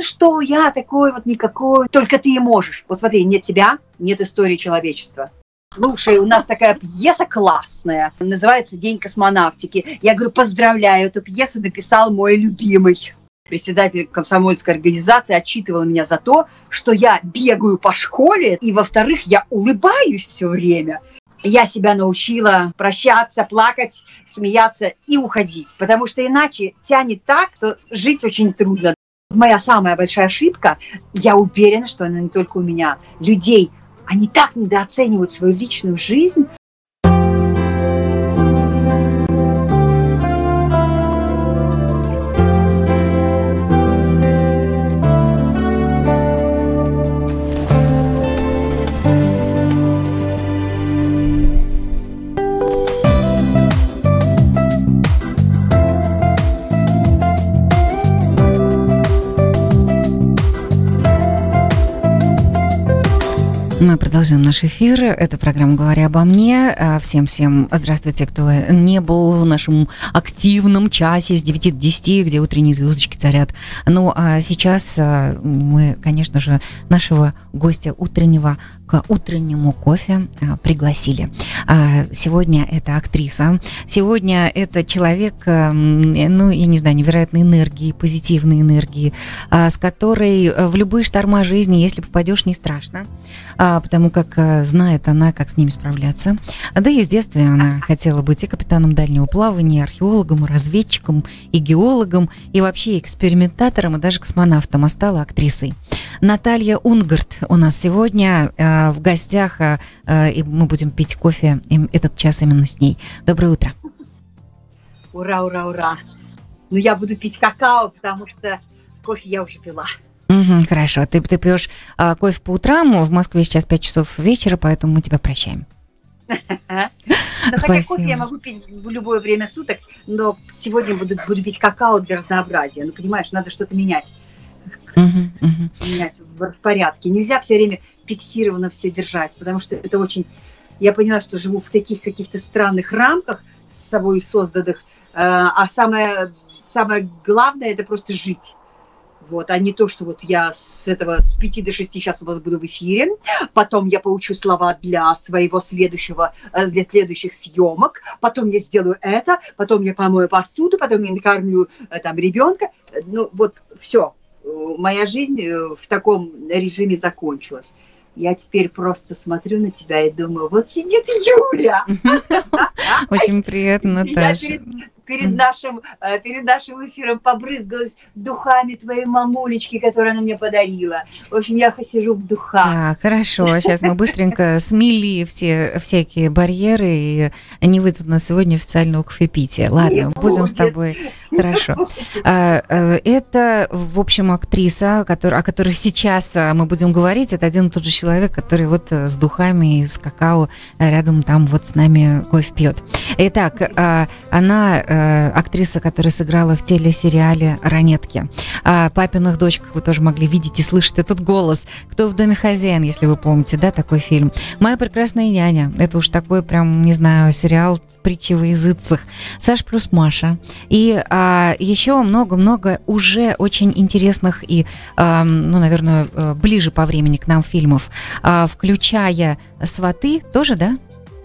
ну что, я такой вот никакой, только ты и можешь. Вот смотри, нет тебя, нет истории человечества. Слушай, у нас такая пьеса классная, называется «День космонавтики». Я говорю, поздравляю, эту пьесу написал мой любимый председатель комсомольской организации отчитывал меня за то, что я бегаю по школе, и, во-вторых, я улыбаюсь все время. Я себя научила прощаться, плакать, смеяться и уходить, потому что иначе тянет так, что жить очень трудно. Моя самая большая ошибка, я уверена, что она не только у меня, людей, они так недооценивают свою личную жизнь, Мы продолжаем наш эфир. Это программа «Говоря обо мне». Всем-всем здравствуйте, кто не был в нашем активном часе с 9 до 10, где утренние звездочки царят. Ну, а сейчас а, мы, конечно же, нашего гостя утреннего к утреннему кофе а, пригласили. А, сегодня это актриса. Сегодня это человек, ну, я не знаю, невероятной энергии, позитивной энергии, с которой в любые шторма жизни, если попадешь, не страшно а, потому как а, знает она, как с ними справляться. Да и с детства она хотела быть и капитаном дальнего плавания, и археологом, и разведчиком, и геологом, и вообще экспериментатором, и даже космонавтом, а стала актрисой. Наталья Унгард у нас сегодня а, в гостях, а, а, и мы будем пить кофе этот час именно с ней. Доброе утро. Ура, ура, ура. Ну, я буду пить какао, потому что кофе я уже пила. Угу, хорошо. Ты, ты пьешь а, кофе по утрам. В Москве сейчас 5 часов вечера, поэтому мы тебя прощаем. Ну, хотя кофе я могу пить в любое время суток, но сегодня буду, буду пить какао для разнообразия. Ну, понимаешь, надо что-то менять. Менять в распорядке. Нельзя все время фиксированно все держать, потому что это очень... Я поняла, что живу в таких каких-то странных рамках с собой созданных, э, а самое, самое главное – это просто жить. Вот, а не то, что вот я с этого, с 5 до 6 сейчас у вас буду в эфире, потом я поучу слова для своего следующего, э, для следующих съемок, потом я сделаю это, потом я помою посуду, потом я накормлю э, там ребенка, ну вот все, моя жизнь э, в таком режиме закончилась. Я теперь просто смотрю на тебя и думаю, вот сидит Юля. Очень приятно, Наташа перед нашим, э, перед нашим эфиром побрызгалась духами твоей мамулечки, которую она мне подарила. В общем, я сижу в духах. А, хорошо, сейчас мы быстренько смели все всякие барьеры и не выйдут на сегодня официального кофепития. Ладно, не будем будет. с тобой. Хорошо. А, э, это, в общем, актриса, о которой сейчас э, мы будем говорить. Это один и тот же человек, который вот с духами и с какао рядом там вот с нами кофе пьет. Итак, она Э, актриса, которая сыграла в телесериале «Ранетки». О папиных дочках вы тоже могли видеть и слышать этот голос. «Кто в доме хозяин», если вы помните, да, такой фильм. «Моя прекрасная няня». Это уж такой прям, не знаю, сериал притчи во языцах. «Саш плюс Маша». И а, еще много-много уже очень интересных и, а, ну, наверное, э, ближе по времени к нам фильмов, а, включая «Сваты» тоже, да?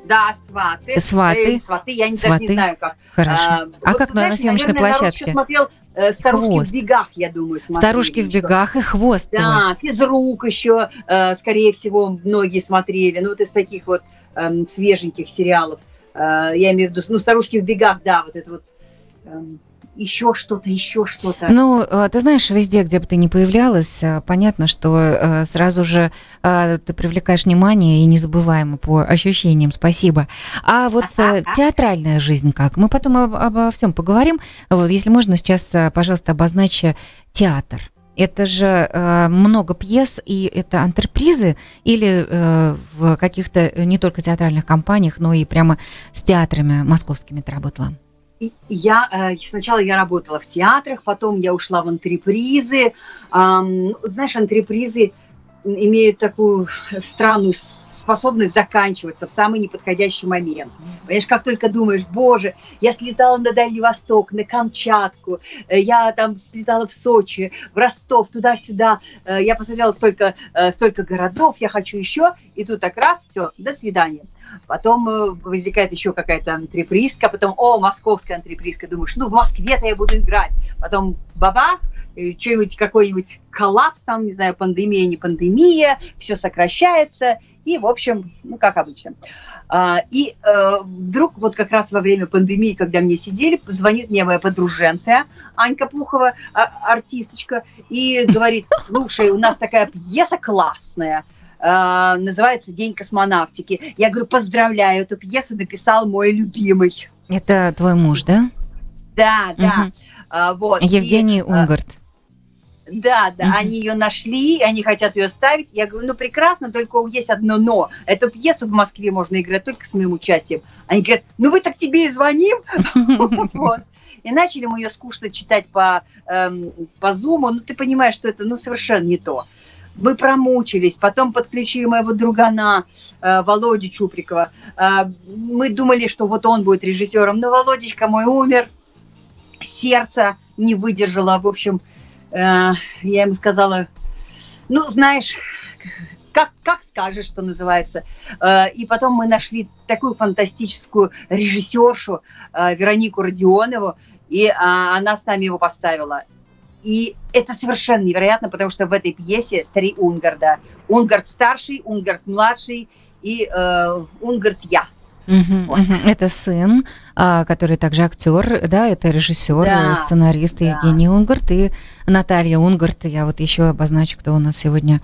Да, сваты. Сваты. Э, сваты, я не, сваты. Даже не знаю как. Хорошо. А, а вот, как знаешь, на съемочной наверное, площадке? смотрел э, «Старушки хвост. в бегах», я думаю, смотрели. «Старушки в бегах» и «Хвост». Да. «Физрук» еще, э, скорее всего, многие смотрели. Ну, вот из таких вот э, свеженьких сериалов. Э, я имею в виду, ну, «Старушки в бегах», да, вот это вот... Э, еще что-то, еще что-то. Ну, а, ты знаешь, везде, где бы ты ни появлялась, а, понятно, что а, сразу же ты привлекаешь внимание и незабываемо по ощущениям. Спасибо. А вот театральная жизнь как? Мы потом обо всем поговорим. Вот, если можно, сейчас, пожалуйста, обозначь театр. Это же э, много пьес, и это антрепризы или э, в каких-то не только театральных компаниях, но и прямо с театрами московскими ты работала? Я э, сначала я работала в театрах, потом я ушла в антрепризы. Знаешь, антрепризы имеют такую странную способность заканчиваться в самый неподходящий момент. Понимаешь, как только думаешь, боже, я слетала на Дальний Восток, на Камчатку, э, я там слетала в Сочи, в Ростов, туда-сюда, э, я посмотрела столько, столько городов, я хочу еще, и тут так раз, все, до свидания. Потом возникает еще какая-то антрепризка, потом, о, московская антрепризка, думаешь, ну, в Москве-то я буду играть. Потом баба, что-нибудь, какой-нибудь коллапс, там, не знаю, пандемия, не пандемия, все сокращается, и, в общем, ну, как обычно. А, и э, вдруг вот как раз во время пандемии, когда мне сидели, звонит мне моя подруженция Анька Пухова, а, артисточка, и говорит, слушай, у нас такая пьеса классная, э, называется «День космонавтики». Я говорю, поздравляю, эту пьесу написал мой любимый. Это твой муж, да? Да, да. Угу. А, вот. Евгений и, Унгарт. Да, да, mm-hmm. они ее нашли, они хотят ее ставить. Я говорю, ну прекрасно, только есть одно но. Эту пьесу в Москве можно играть только с моим участием. Они говорят, ну вы так тебе и звоним. И начали мы ее скучно читать по, эм, по зуму. Ну ты понимаешь, что это ну, совершенно не то. Мы промучились, потом подключили моего другана э, Володю Чуприкова. Э, мы думали, что вот он будет режиссером, но Володечка мой умер, сердце не выдержало. В общем, Э, я ему сказала, ну, знаешь, как, как скажешь, что называется. Э, и потом мы нашли такую фантастическую режиссершу э, Веронику Родионову, и она с нами его поставила. И это совершенно невероятно, потому что в этой пьесе три Унгарда. Унгард старший, Унгард младший и э, Унгард я. Угу, вот. угу. Это сын, а, который также актер, да, это режиссер, да, сценарист да. Евгений Унгарт и Наталья Унгарт. Я вот еще обозначу, кто у нас сегодня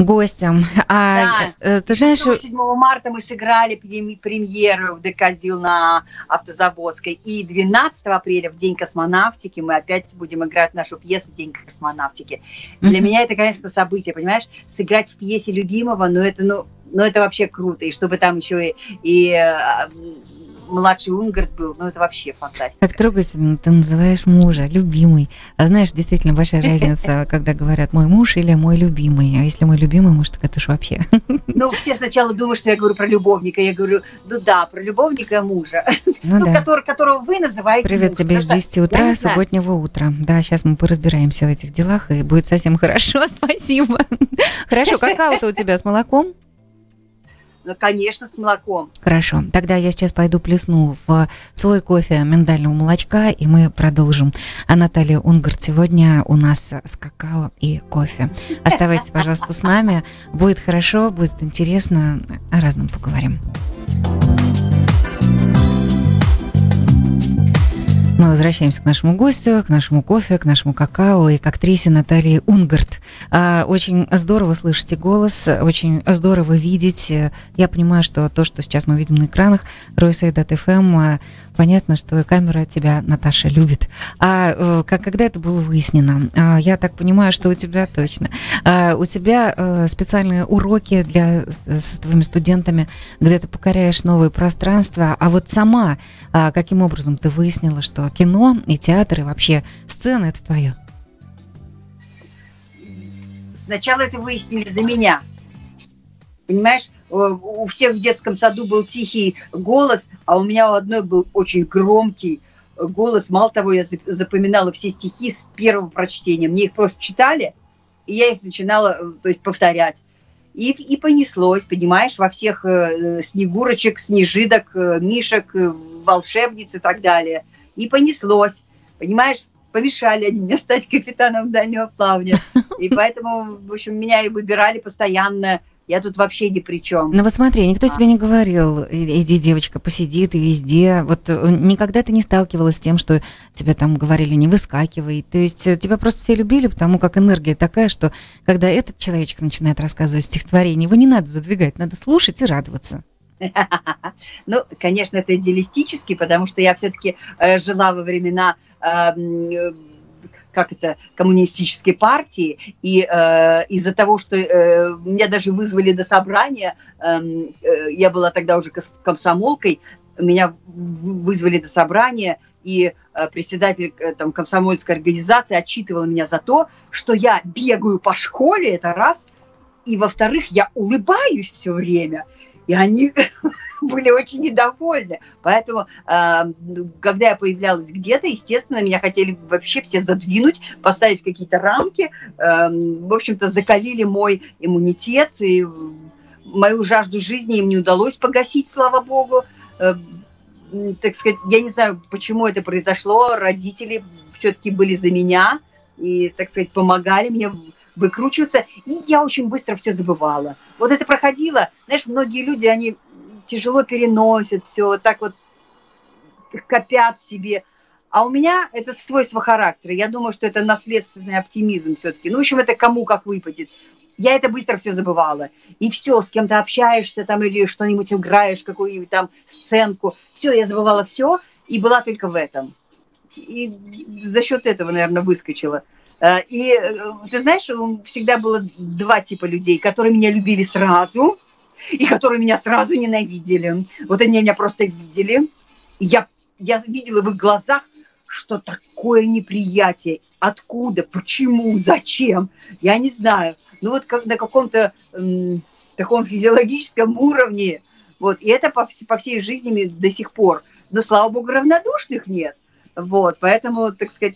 гостем. А, да. Э, ты знаешь... 7 марта мы сыграли премьеру в ДК ЗИЛ на Автозаводской. И 12 апреля, в День космонавтики, мы опять будем играть нашу пьесу «День космонавтики». Для mm-hmm. меня это, конечно, событие, понимаешь? Сыграть в пьесе любимого, ну это, ну, ну это вообще круто. И чтобы там еще и, и э, младший Унгард был, ну это вообще фантастика. Так трогательно ты называешь мужа, любимый. А знаешь, действительно большая разница, когда говорят мой муж или мой любимый. А если мой любимый муж, так это ж вообще. Ну, все сначала думают, что я говорю про любовника. Я говорю, ну да, про любовника мужа, ну, ну да. который, которого вы называете Привет мужем. тебе с 10 утра, субботнего утра. Да, сейчас мы поразбираемся в этих делах, и будет совсем хорошо, спасибо. Хорошо, какао-то у тебя с молоком? Ну, конечно, с молоком. Хорошо. Тогда я сейчас пойду плесну в свой кофе миндального молочка, и мы продолжим. А Наталья Унгард сегодня у нас с какао и кофе. Оставайтесь, пожалуйста, с нами. Будет хорошо, будет интересно. О разном поговорим. Мы возвращаемся к нашему гостю, к нашему кофе, к нашему какао и к актрисе Наталье Унгарт. А, очень здорово слышите голос, очень здорово видеть. Я понимаю, что то, что сейчас мы видим на экранах, Ройсейдат.фм, понятно, что камера тебя, Наташа, любит. А э, как, когда это было выяснено? А, я так понимаю, что у тебя точно. А, у тебя э, специальные уроки для, э, с твоими студентами, где ты покоряешь новые пространства. А вот сама, а, каким образом ты выяснила, что кино и театр и вообще сцена это твое? Сначала это выяснили за меня. Понимаешь, у всех в детском саду был тихий голос, а у меня у одной был очень громкий голос. Мало того, я запоминала все стихи с первого прочтения. Мне их просто читали, и я их начинала, э, то есть, повторять. И, и понеслось, понимаешь, во всех э, снегурочек, снежидок, э, мишек, э, волшебниц и так далее. И понеслось, понимаешь, помешали они мне стать капитаном дальнего плавания. И поэтому, в общем, меня и выбирали постоянно я тут вообще ни при чем. Ну вот смотри, никто а. тебе не говорил, иди, девочка, посиди, ты везде. Вот э, никогда ты не сталкивалась с тем, что тебе там говорили, не выскакивай. То есть э, тебя просто все любили, потому как энергия такая, что когда этот человечек начинает рассказывать стихотворение, его не надо задвигать, надо слушать и радоваться. Ну, конечно, это идеалистически, потому что я все-таки э, жила во времена как это, коммунистической партии, и э, из-за того, что э, меня даже вызвали до собрания, эм, э, я была тогда уже комсомолкой, меня вызвали до собрания, и э, председатель э, там, комсомольской организации отчитывал меня за то, что я бегаю по школе, это раз, И, во-вторых, я улыбаюсь все время. И они были очень недовольны. Поэтому, э, когда я появлялась где-то, естественно, меня хотели вообще все задвинуть, поставить какие-то рамки. Э, в общем-то, закалили мой иммунитет, и мою жажду жизни им не удалось погасить, слава богу. Э, так сказать, я не знаю, почему это произошло. Родители все-таки были за меня и, так сказать, помогали мне выкручиваться. И я очень быстро все забывала. Вот это проходило. Знаешь, многие люди, они тяжело переносят все, так вот копят в себе. А у меня это свойство характера. Я думаю, что это наследственный оптимизм все-таки. Ну, в общем, это кому как выпадет. Я это быстро все забывала. И все, с кем-то общаешься там или что-нибудь играешь, какую-нибудь там сценку. Все, я забывала все и была только в этом. И за счет этого, наверное, выскочила. Э, и э, ты знаешь, всегда было два типа людей, которые меня любили сразу – и которые меня сразу ненавидели. Вот они меня просто видели. Я, я видела в их глазах, что такое неприятие. Откуда, почему, зачем, я не знаю. Ну вот как на каком-то таком физиологическом уровне. Вот, и это по, по всей жизни до сих пор. Но, слава богу, равнодушных нет. Вот, поэтому, так сказать,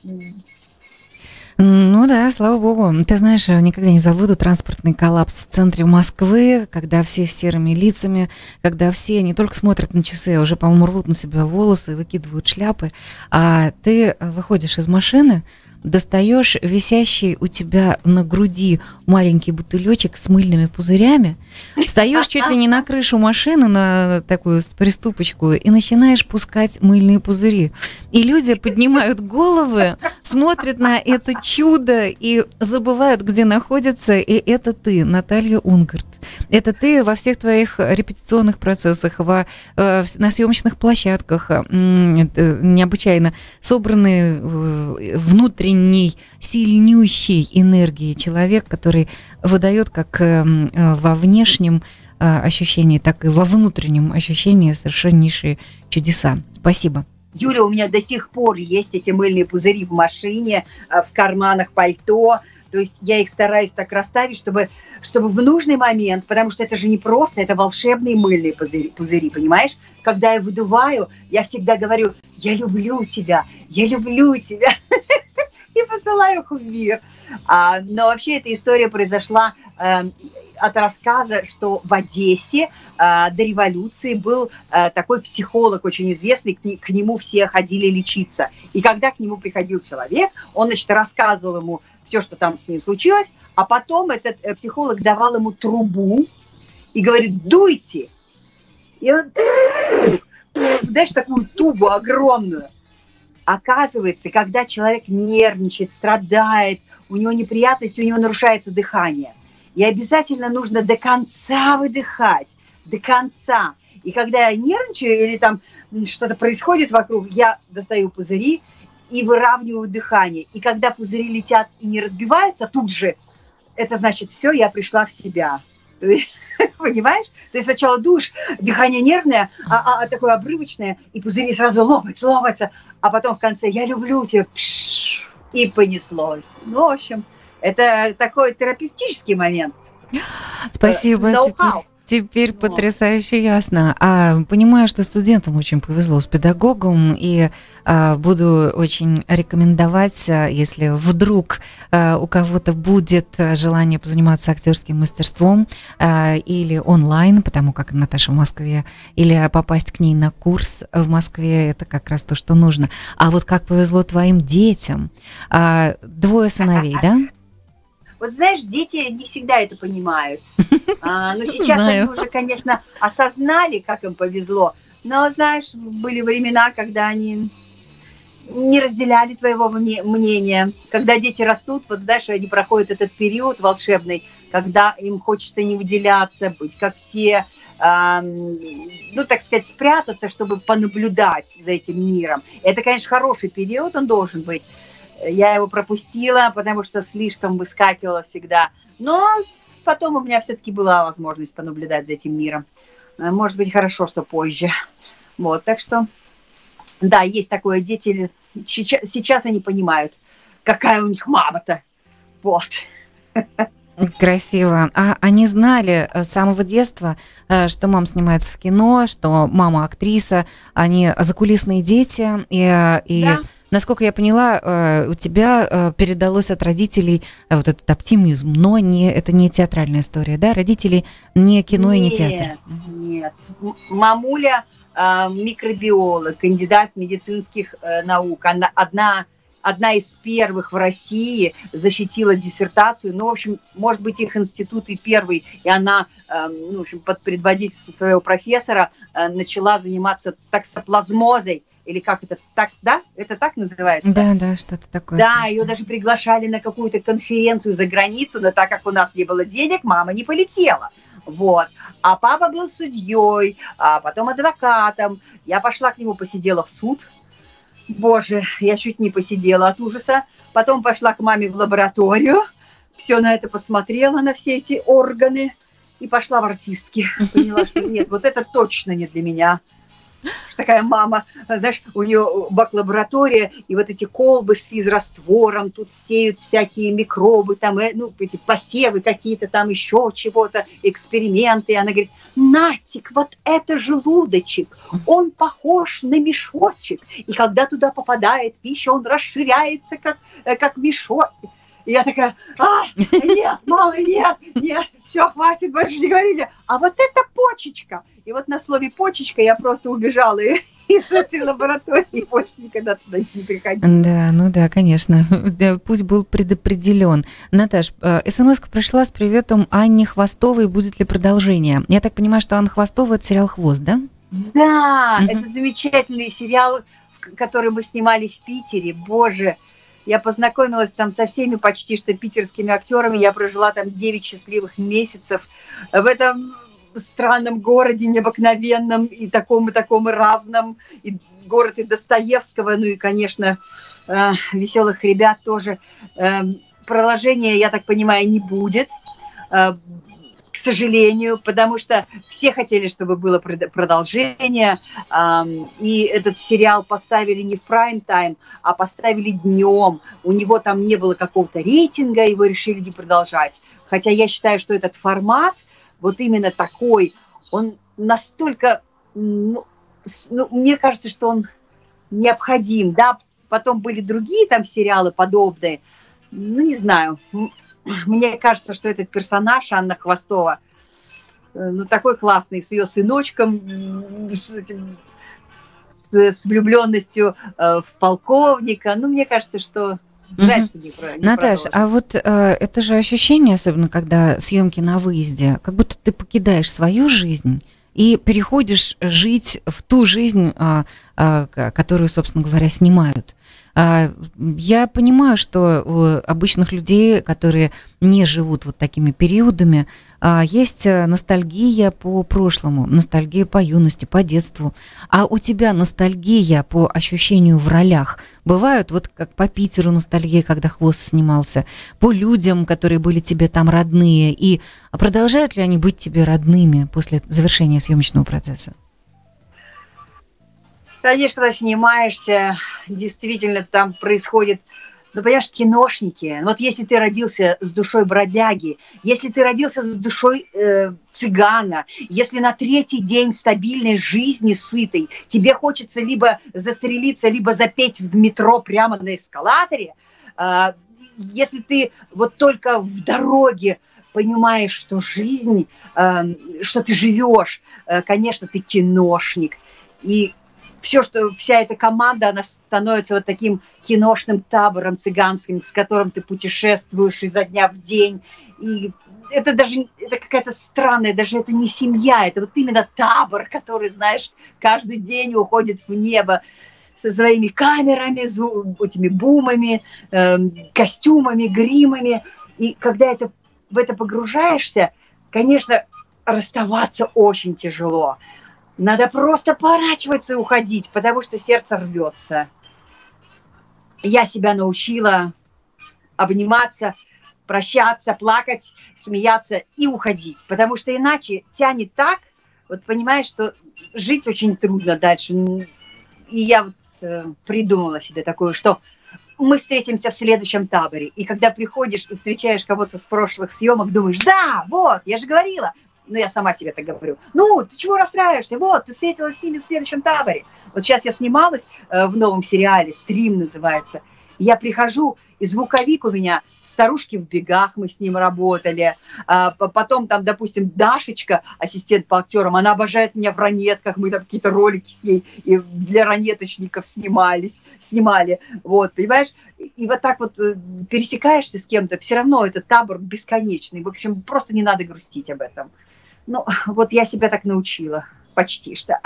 ну да, слава богу. Ты знаешь, никогда не забуду транспортный коллапс в центре Москвы, когда все с серыми лицами, когда все не только смотрят на часы, а уже, по-моему, рвут на себя волосы, выкидывают шляпы, а ты выходишь из машины, достаешь висящий у тебя на груди маленький бутылечек с мыльными пузырями, встаешь чуть ли не на крышу машины, на такую приступочку, и начинаешь пускать мыльные пузыри. И люди поднимают головы, смотрят на это чудо и забывают, где находятся, и это ты, Наталья Унгарт. Это ты во всех твоих репетиционных процессах, во, э, на съемочных площадках э, необычайно собранный э, внутренней сильнющей энергии человек, который выдает как во внешнем ощущении, так и во внутреннем ощущении совершеннейшие чудеса. Спасибо. Юля, у меня до сих пор есть эти мыльные пузыри в машине, в карманах пальто. То есть я их стараюсь так расставить, чтобы, чтобы в нужный момент, потому что это же не просто, это волшебные мыльные пузыри, пузыри, понимаешь? Когда я выдуваю, я всегда говорю, я люблю тебя, я люблю тебя. И посылаю их в мир. А, но вообще эта история произошла э, от рассказа, что в Одессе э, до революции был э, такой психолог очень известный, к, к нему все ходили лечиться. И когда к нему приходил человек, он, значит, рассказывал ему все, что там с ним случилось, а потом этот э, психолог давал ему трубу и говорит, дуйте. И он, знаешь, такую тубу огромную. Оказывается, когда человек нервничает, страдает, у него неприятности, у него нарушается дыхание – и обязательно нужно до конца выдыхать, до конца. И когда я нервничаю или там что-то происходит вокруг, я достаю пузыри и выравниваю дыхание. И когда пузыри летят и не разбиваются тут же, это значит, все, я пришла в себя. Понимаешь? То есть сначала душ, дыхание нервное, а, а, а такое обрывочное, и пузыри сразу лопаются, лопаются, а потом в конце «я люблю тебя», пш, и понеслось. Ну, в общем, это такой терапевтический момент. Спасибо. Теперь, теперь потрясающе ясно. А, понимаю, что студентам очень повезло с педагогом, и а, буду очень рекомендовать, а, если вдруг а, у кого-то будет желание позаниматься актерским мастерством а, или онлайн, потому как Наташа в Москве, или попасть к ней на курс в Москве, это как раз то, что нужно. А вот как повезло твоим детям? А, двое сыновей, да? Вот знаешь, дети не всегда это понимают. А, но сейчас Знаю. они уже, конечно, осознали, как им повезло. Но, знаешь, были времена, когда они не разделяли твоего мнения. Когда дети растут, вот знаешь, они проходят этот период волшебный, когда им хочется не выделяться, быть как все, э, ну, так сказать, спрятаться, чтобы понаблюдать за этим миром. Это, конечно, хороший период, он должен быть. Я его пропустила, потому что слишком выскакивала всегда. Но потом у меня все-таки была возможность понаблюдать за этим миром. Может быть, хорошо, что позже. Вот, так что, да, есть такое, дети сейчас, сейчас они понимают, какая у них мама-то. Вот. Красиво. А они знали с самого детства, что мама снимается в кино, что мама актриса, они закулисные дети, и, и да насколько я поняла, э, у тебя э, передалось от родителей э, вот этот оптимизм, но не, это не театральная история, да? Родители не кино нет, и не театр. Нет, Мамуля микробиолог, кандидат медицинских наук. Она одна одна из первых в России защитила диссертацию. Ну, в общем, может быть, их институт и первый, и она, ну, в общем, под предводительством своего профессора начала заниматься таксоплазмозой, или как это так, да? Это так называется? Да, да, что-то такое. Да, страшное. ее даже приглашали на какую-то конференцию за границу, но так как у нас не было денег, мама не полетела. Вот. А папа был судьей, а потом адвокатом. Я пошла к нему, посидела в суд. Боже, я чуть не посидела от ужаса. Потом пошла к маме в лабораторию, все на это посмотрела, на все эти органы, и пошла в артистки. Поняла, что нет, вот это точно не для меня такая мама, знаешь, у нее бак-лаборатория, и вот эти колбы с физраствором, тут сеют всякие микробы, там, э, ну, эти посевы какие-то, там еще чего-то, эксперименты. И она говорит, Натик, вот это желудочек, он похож на мешочек, и когда туда попадает пища, он расширяется, как, э, как мешок. И я такая, а, нет, мама, нет, нет, все, хватит, больше не говори мне. А вот это почечка. И вот на слове почечка я просто убежала из этой лаборатории больше никогда туда не приходила. Да, ну да, конечно. Путь был предопределен. Наташ, э, смс пришла с приветом Анне Хвостовой. Будет ли продолжение? Я так понимаю, что Анна Хвостова – это сериал «Хвост», да? Да, угу. это замечательный сериал, который мы снимали в Питере. Боже, я познакомилась там со всеми почти что питерскими актерами. Я прожила там 9 счастливых месяцев в этом странном городе, необыкновенном и таком, и таком, и разном. И город и Достоевского, ну и, конечно, э, веселых ребят тоже. Э, продолжения, я так понимаю, не будет. Э, к сожалению, потому что все хотели, чтобы было продолжение, и этот сериал поставили не в прайм-тайм, а поставили днем. У него там не было какого-то рейтинга, его решили не продолжать. Хотя я считаю, что этот формат, вот именно такой, он настолько, ну, ну, мне кажется, что он необходим, да, потом были другие там сериалы подобные, ну, не знаю, мне кажется, что этот персонаж, Анна Хвостова, э, ну, такой классный, с ее сыночком, с, этим, с, с влюбленностью э, в полковника. Ну, мне кажется, что что не, про, не Наташ, а вот э, это же ощущение, особенно когда съемки на выезде, как будто ты покидаешь свою жизнь и переходишь жить в ту жизнь, э, э, которую, собственно говоря, снимают. А, я понимаю, что у обычных людей, которые не живут вот такими периодами, а, есть э, ностальгия по прошлому, ностальгия по юности, по детству. А у тебя ностальгия по ощущению в ролях? Бывают вот как по Питеру ностальгия, когда хвост снимался, по людям, которые были тебе там родные, и продолжают ли они быть тебе родными после завершения съемочного процесса? Конечно, когда снимаешься, действительно там происходит ну, понимаешь, киношники. Вот если ты родился с душой бродяги, если ты родился с душой э, цыгана, если на третий день стабильной жизни сытой тебе хочется либо застрелиться, либо запеть в метро прямо на эскалаторе, э, если ты вот только в дороге понимаешь, что жизнь, э, что ты живешь, э, конечно, ты киношник. И все, что вся эта команда, она становится вот таким киношным табором цыганским, с которым ты путешествуешь изо дня в день. И это даже это какая-то странная, даже это не семья, это вот именно табор, который, знаешь, каждый день уходит в небо со своими камерами, этими бумами, э, костюмами, гримами. И когда это, в это погружаешься, конечно, расставаться очень тяжело. Надо просто поворачиваться и уходить, потому что сердце рвется. Я себя научила обниматься, прощаться, плакать, смеяться и уходить, потому что иначе тянет так, вот понимаешь, что жить очень трудно дальше. И я вот э, придумала себе такое, что мы встретимся в следующем таборе. И когда приходишь и встречаешь кого-то с прошлых съемок, думаешь, да, вот, я же говорила. Ну, я сама себе так говорю. Ну, ты чего расстраиваешься? Вот, ты встретилась с ними в следующем таборе. Вот сейчас я снималась э, в новом сериале, «Стрим» называется. Я прихожу, и звуковик у меня старушки в бегах, мы с ним работали. А, потом там, допустим, Дашечка, ассистент по актерам, она обожает меня в ранетках, мы там какие-то ролики с ней и для ранеточников снимались, снимали. Вот, понимаешь? И вот так вот э, пересекаешься с кем-то, все равно это табор бесконечный. В общем, просто не надо грустить об этом. Ну, вот я себя так научила. Почти что.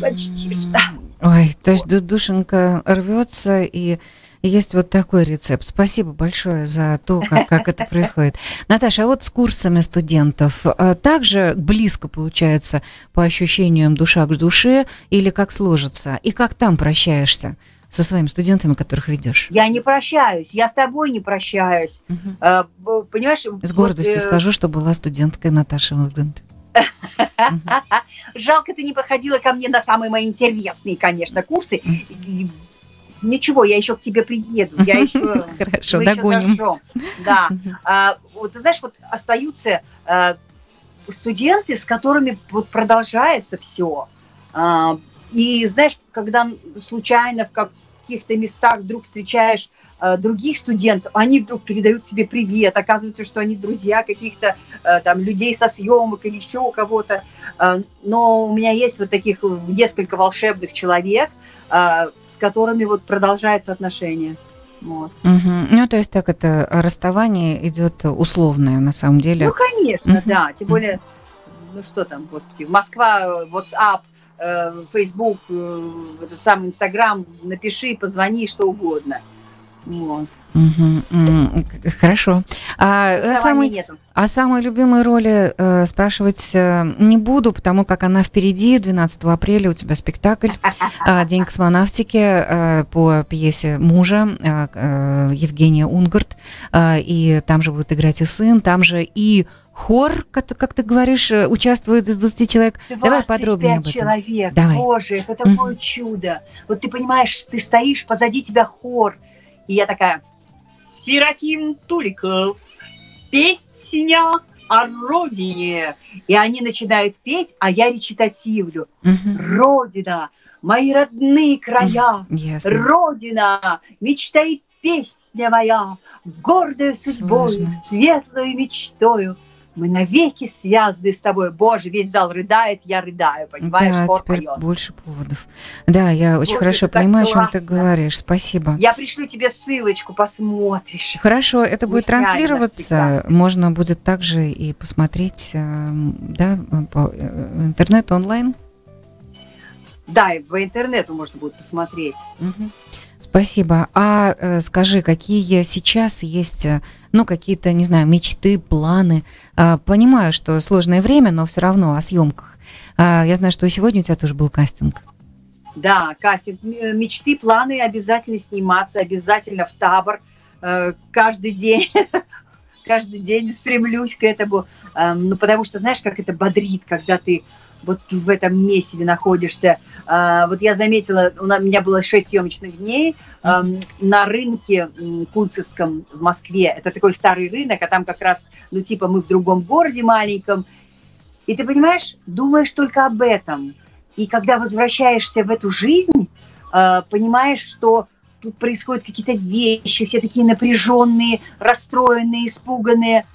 Почти что. Ой, то есть душенька рвется и есть вот такой рецепт. Спасибо большое за то, как, как это происходит. Наташа, а вот с курсами студентов а, также близко получается по ощущениям душа к душе или как сложится? И как там прощаешься? со своими студентами, которых ведешь? Я не прощаюсь, я с тобой не прощаюсь. Угу. Понимаешь? С гордостью вот, э... скажу, что была студенткой Наташи Волганд. Жалко, ты не походила ко мне на самые мои интересные, конечно, курсы ничего, я еще к тебе приеду, я еще... Хорошо, догоним. Да. А, вот, ты знаешь, вот остаются а, студенты, с которыми вот продолжается все. А, и знаешь, когда случайно в каких-то местах вдруг встречаешь э, других студентов, они вдруг передают тебе привет, оказывается, что они друзья каких-то э, там людей со съемок или еще у кого-то. Э, но у меня есть вот таких несколько волшебных человек, а, с которыми вот продолжается отношение. Вот. Угу. Ну, то есть так это расставание идет условное на самом деле. Ну, конечно, угу. да. Тем более, ну что там, господи, Москва, WhatsApp, э, Facebook, э, этот самый Инстаграм, напиши, позвони, что угодно. Вот. Угу, хорошо. А самый, а самой любимой роли э, спрашивать э, не буду, потому как она впереди. 12 апреля у тебя спектакль э, «День космонавтики» э, по пьесе мужа э, э, Евгения Унгарт. Э, и там же будет играть и сын, там же и хор, как, как ты говоришь, участвует из 20 человек. Давай подробнее об этом. человек, Давай. боже, это такое чудо. Вот ты понимаешь, ты стоишь, позади тебя хор, и я такая, Серафим Туликов, песня о родине. И они начинают петь, а я речитативлю. Угу. Родина, мои родные края, Ясно. Родина, мечта и песня моя, гордая судьбой, светлой мечтою – мы навеки связаны с тобой. Боже, весь зал рыдает, я рыдаю, понимаешь? Да, теперь поет. больше поводов. Да, я очень Боже, хорошо понимаю, о чем ты говоришь. Спасибо. Я пришлю тебе ссылочку, посмотришь. Хорошо, это будет транслироваться. Можно будет также и посмотреть, э, да, по э, интернету онлайн. Да, и по интернету можно будет посмотреть. Угу. Спасибо. А э, скажи, какие сейчас есть, э, ну, какие-то, не знаю, мечты, планы? Э, понимаю, что сложное время, но все равно о съемках. Э, я знаю, что сегодня у тебя тоже был кастинг. Да, кастинг. Э, мечты, планы обязательно сниматься, обязательно в табор. Э, каждый день каждый день стремлюсь к этому, эм, ну, потому что, знаешь, как это бодрит, когда ты вот в этом месиве находишься. А, вот я заметила, у меня было шесть съемочных дней на рынке Кунцевском в Москве. Это такой старый рынок, а там как раз, ну, типа мы в другом городе маленьком. И ты понимаешь, думаешь только об этом. И когда возвращаешься в эту жизнь, а, понимаешь, что тут происходят какие-то вещи, все такие напряженные, расстроенные, испуганные.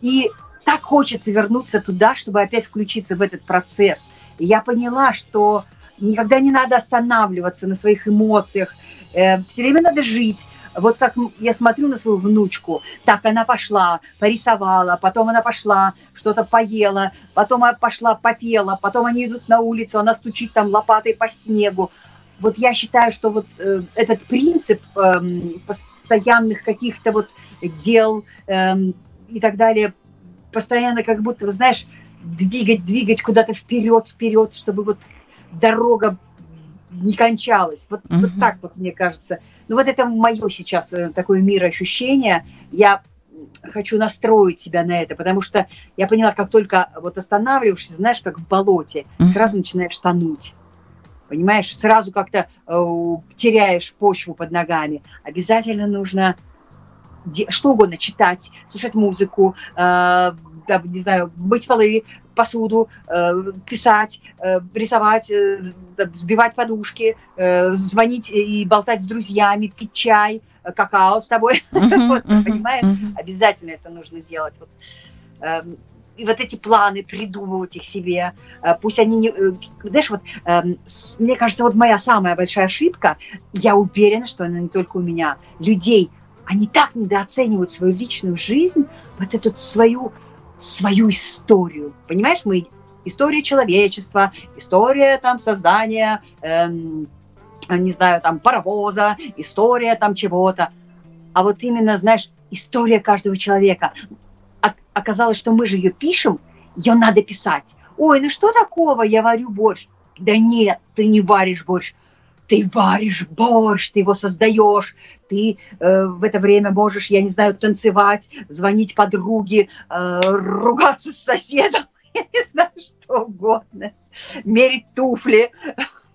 И так хочется вернуться туда, чтобы опять включиться в этот процесс. И я поняла, что никогда не надо останавливаться на своих эмоциях, э, все время надо жить. Вот как я смотрю на свою внучку, так она пошла, порисовала, потом она пошла, что-то поела, потом она пошла, попела, потом они идут на улицу, она стучит там лопатой по снегу. Вот я считаю, что вот э, этот принцип э, постоянных каких-то вот дел э, и так далее постоянно как будто, знаешь, двигать, двигать куда-то вперед, вперед, чтобы вот дорога не кончалась. Вот, uh-huh. вот так вот, мне кажется. Ну вот это мое сейчас э, такое мироощущение. Я хочу настроить себя на это, потому что я поняла, как только вот останавливаешься, знаешь, как в болоте, uh-huh. сразу начинаешь тонуть. понимаешь, сразу как-то э, теряешь почву под ногами. Обязательно нужно что угодно, читать, слушать музыку, э, не знаю, мыть полы, посуду, э, писать, э, рисовать, взбивать подушки, э, звонить и болтать с друзьями, пить чай, какао с тобой. Вот, понимаешь? Обязательно это нужно делать. Вот. Э, и вот эти планы, придумывать их себе, пусть они не... Знаешь, вот, эм, мне кажется, вот моя самая большая ошибка, я уверена, что она не только у меня, людей, они так недооценивают свою личную жизнь, вот эту свою, свою историю. Понимаешь, мы история человечества, история там создания, эм, не знаю, там паровоза, история там чего-то. А вот именно, знаешь, история каждого человека оказалось, что мы же ее пишем, ее надо писать. Ой, ну что такого, я варю борщ. Да нет, ты не варишь борщ. Ты варишь борщ, ты его создаешь, ты э, в это время можешь, я не знаю, танцевать, звонить подруге, э, ругаться с соседом, я не знаю, что угодно, мерить туфли,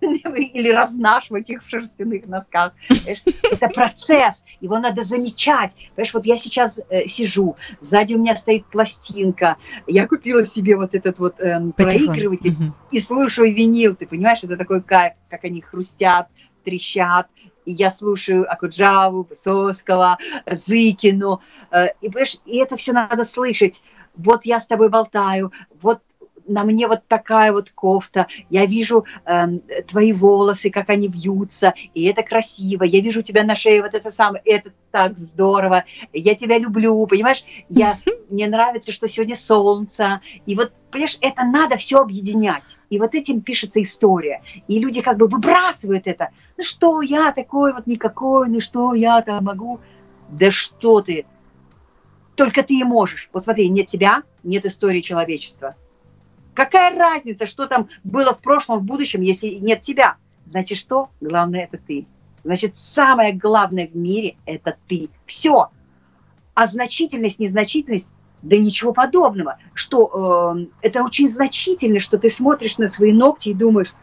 или разнашивать их в шерстяных носках. Это процесс, его надо замечать. Понимаешь, вот я сейчас э, сижу, сзади у меня стоит пластинка, я купила себе вот этот вот э, проигрыватель угу. и слушаю винил, ты понимаешь, это такой кайф, как они хрустят, трещат, и я слушаю Акуджаву, Высоцкого, Зыкину, э, и, понимаешь, и это все надо слышать. Вот я с тобой болтаю, вот на мне вот такая вот кофта, я вижу э, твои волосы, как они вьются, и это красиво, я вижу у тебя на шее вот это самое, это так здорово, я тебя люблю, понимаешь, я, мне нравится, что сегодня солнце, и вот, понимаешь, это надо все объединять, и вот этим пишется история, и люди как бы выбрасывают это, ну что я такой вот никакой, ну что я там могу, да что ты, только ты и можешь. Вот смотри, нет тебя, нет истории человечества. Какая разница, что там было в прошлом, в будущем, если нет тебя? Значит, что? Главное – это ты. Значит, самое главное в мире – это ты. Все. А значительность, незначительность – да ничего подобного. Что э, это очень значительно, что ты смотришь на свои ногти и думаешь,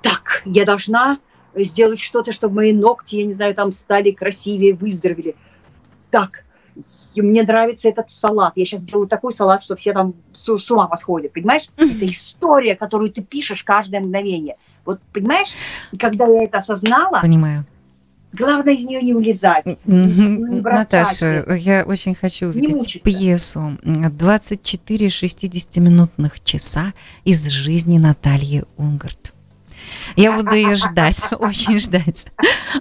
так, я должна сделать что-то, чтобы мои ногти, я не знаю, там стали красивее, выздоровели. Так, мне нравится этот салат. Я сейчас делаю такой салат, что все там с, с ума восходят, понимаешь? Это история, которую ты пишешь каждое мгновение. Вот, понимаешь, когда я это осознала... Понимаю. Главное из нее не улезать. Не Наташа, я очень хочу увидеть пьесу 24 60-минутных часа из жизни Натальи Унгарт. Я буду ее ждать, очень ждать.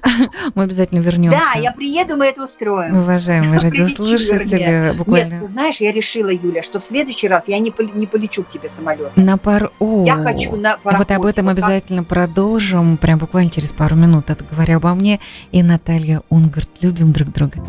Мы обязательно вернемся. Да, я приеду, мы это устроим. Уважаемые радиослушатели, буквально... Нет, знаешь, я решила, Юля, что в следующий раз я не, не полечу к тебе самолет. На пар... О, я хочу на пароходе. Вот об этом обязательно продолжим, прям буквально через пару минут. Это говоря обо мне и Наталья Унгарт. Любим друг друга.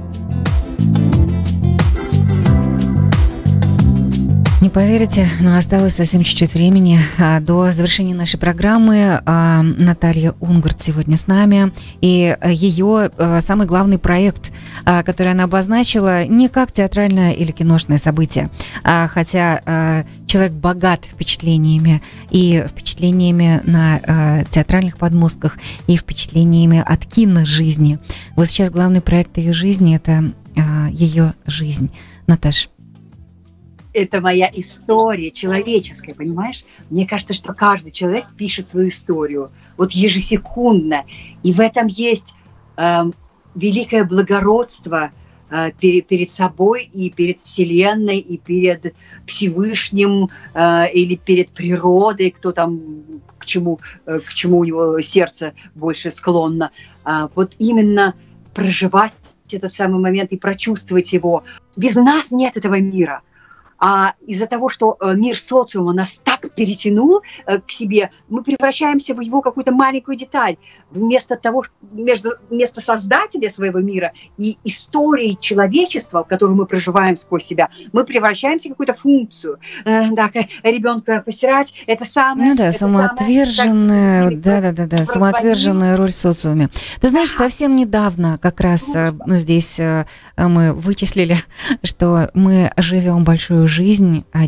Не поверите, но осталось совсем чуть-чуть времени а, до завершения нашей программы. А, Наталья Унгард сегодня с нами. И ее а, самый главный проект, который она обозначила, не как театральное или киношное событие, хотя человек богат впечатлениями и впечатлениями на театральных подмостках и впечатлениями от киножизни. Вот сейчас главный проект ее жизни – это ее жизнь. Наташ, это моя история человеческая, понимаешь? Мне кажется, что каждый человек пишет свою историю, вот ежесекундно. И в этом есть э, великое благородство э, перед, перед собой и перед Вселенной, и перед Всевышним, э, или перед природой, кто там к чему, э, к чему у него сердце больше склонно. Э, вот именно проживать этот самый момент и прочувствовать его. Без нас нет этого мира – а из-за того, что э, мир социума нас так перетянул э, к себе, мы превращаемся в его какую-то маленькую деталь. Вместо того, между, вместо создателя своего мира и истории человечества, которую мы проживаем сквозь себя, мы превращаемся в какую-то функцию. Э, да, ребенка постирать, это самое... Ну да, самоотверженная, да-да-да, самоотверженная роль в социуме. Ты знаешь, совсем недавно как раз здесь мы вычислили, что мы живем большую жизнь а,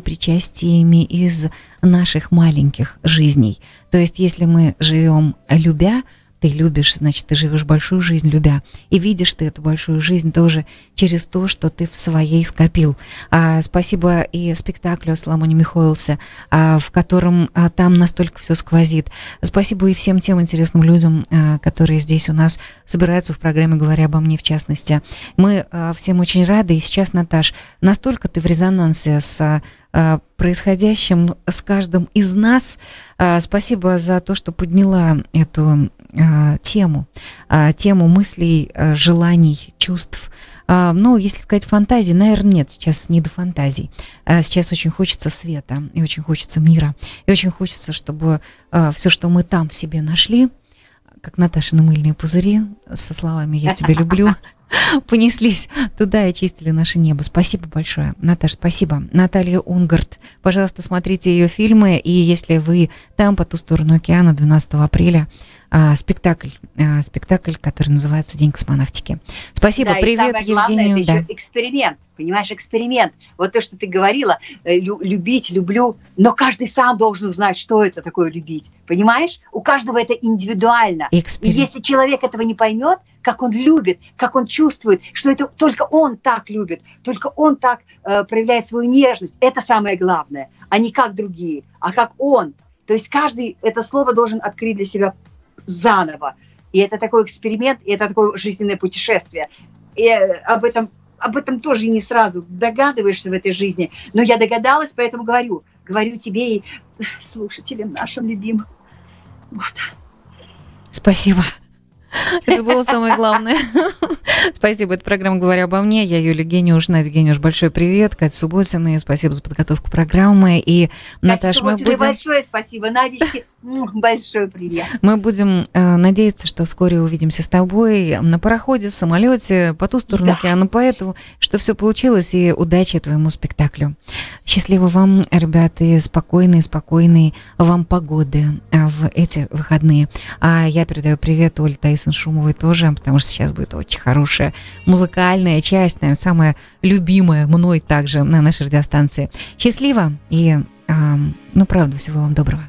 причастиями из наших маленьких жизней. То есть, если мы живем любя, ты любишь, значит, ты живешь большую жизнь, любя. И видишь ты эту большую жизнь тоже через то, что ты в своей скопил. А, спасибо и спектаклю Соломоне Михоэлсе, а, в котором а, там настолько все сквозит. Спасибо и всем тем интересным людям, а, которые здесь у нас собираются в программе «Говоря обо мне» в частности. Мы а, всем очень рады. И сейчас, Наташ, настолько ты в резонансе с а, происходящим с каждым из нас. А, спасибо за то, что подняла эту а, тему, тему мыслей, желаний, чувств. Ну, если сказать фантазии, наверное, нет, сейчас не до фантазий. Сейчас очень хочется света, и очень хочется мира, и очень хочется, чтобы все, что мы там в себе нашли, как Наташа на мыльные пузыри со словами «я тебя люблю», понеслись туда и очистили наше небо. Спасибо большое, Наташа, спасибо. Наталья Унгард, пожалуйста, смотрите ее фильмы, и если вы там, по ту сторону океана, 12 апреля, а, спектакль, а, спектакль, который называется «День космонавтики». Спасибо, да, привет, и самое Евгению. Главное, это да. еще эксперимент, понимаешь, эксперимент. Вот то, что ты говорила, э, любить, люблю, но каждый сам должен узнать, что это такое любить, понимаешь? У каждого это индивидуально. Эксперимент. И если человек этого не поймет, как он любит, как он чувствует, что это только он так любит, только он так э, проявляет свою нежность, это самое главное, а не как другие, а как он. То есть каждый это слово должен открыть для себя заново. И это такой эксперимент, и это такое жизненное путешествие. И э, об этом, об этом тоже не сразу догадываешься в этой жизни. Но я догадалась, поэтому говорю. Говорю тебе и слушателям нашим любимым. Вот. Спасибо. Это было самое главное. Спасибо. Это программа «Говоря обо мне». Я Юлия Гениуш. Надя Гениуш, большой привет. Катя Субботина. Спасибо за подготовку программы. И, Наташа, мы будем... большое спасибо. Надечке, большой привет. Мы будем э, надеяться, что вскоре увидимся с тобой на пароходе, самолете, по ту сторону да. океана. Поэтому, что все получилось, и удачи твоему спектаклю. Счастливо вам, ребята, и спокойной, спокойной вам погоды э, в эти выходные. А я передаю привет Таис Ларисы Шумовой тоже, потому что сейчас будет очень хорошая музыкальная часть, наверное, самая любимая мной также на нашей радиостанции. Счастливо и, ну, правда, всего вам доброго.